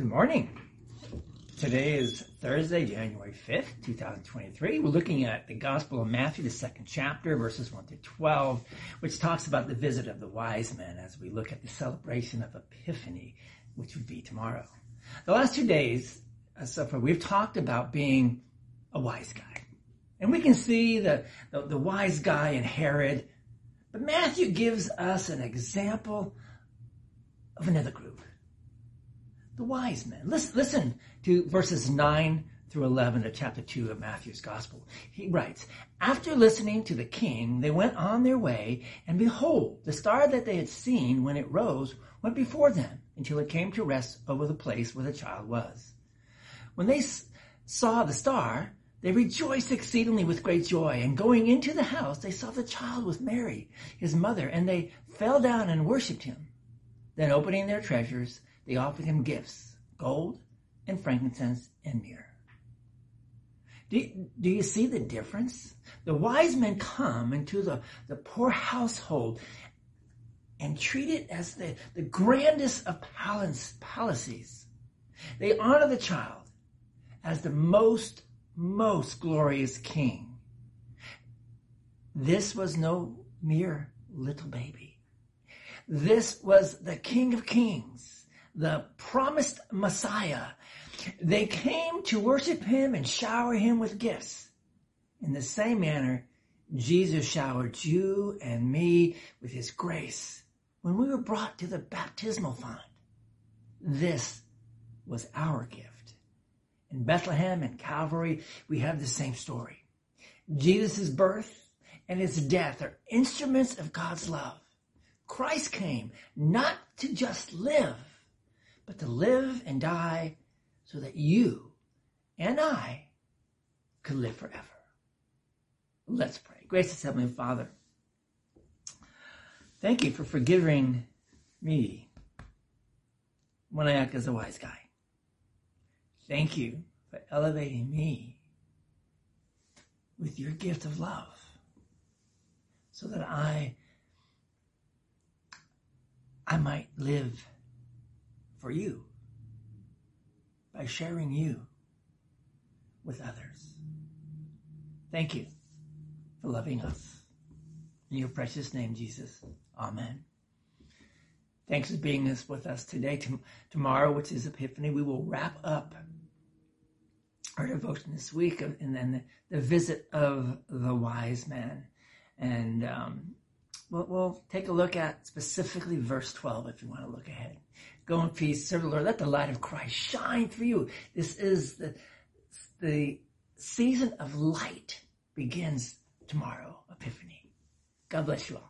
Good morning. Today is Thursday, January 5th, 2023. We're looking at the Gospel of Matthew, the second chapter, verses 1 through 12, which talks about the visit of the wise men as we look at the celebration of Epiphany, which would be tomorrow. The last two days, uh, so far, we've talked about being a wise guy. And we can see the, the, the wise guy in Herod, but Matthew gives us an example of another group the wise men. Listen, listen to verses 9 through 11 of chapter 2 of Matthew's Gospel. He writes, After listening to the king, they went on their way, and behold, the star that they had seen when it rose went before them until it came to rest over the place where the child was. When they saw the star, they rejoiced exceedingly with great joy, and going into the house, they saw the child with Mary, his mother, and they fell down and worshipped him. Then opening their treasures, they offered him gifts, gold and frankincense and myrrh. Do, do you see the difference? The wise men come into the, the poor household and treat it as the, the grandest of palace, palaces. They honor the child as the most, most glorious king. This was no mere little baby. This was the King of Kings the promised Messiah. They came to worship him and shower him with gifts. In the same manner, Jesus showered you and me with his grace when we were brought to the baptismal font. This was our gift. In Bethlehem and Calvary, we have the same story. Jesus' birth and his death are instruments of God's love. Christ came not to just live, but to live and die so that you and I could live forever. Let's pray. Gracious Heavenly Father, thank you for forgiving me when I act as a wise guy. Thank you for elevating me with your gift of love so that I I might live for you by sharing you with others. Thank you for loving us. In your precious name, Jesus. Amen. Thanks for being with us today. Tomorrow, which is Epiphany, we will wrap up our devotion this week and then the, the visit of the wise man. And um, we'll, we'll take a look at specifically verse 12 if you want to look ahead. Go in peace, serve the Lord. Let the light of Christ shine through you. This is the, the season of light begins tomorrow, Epiphany. God bless you all.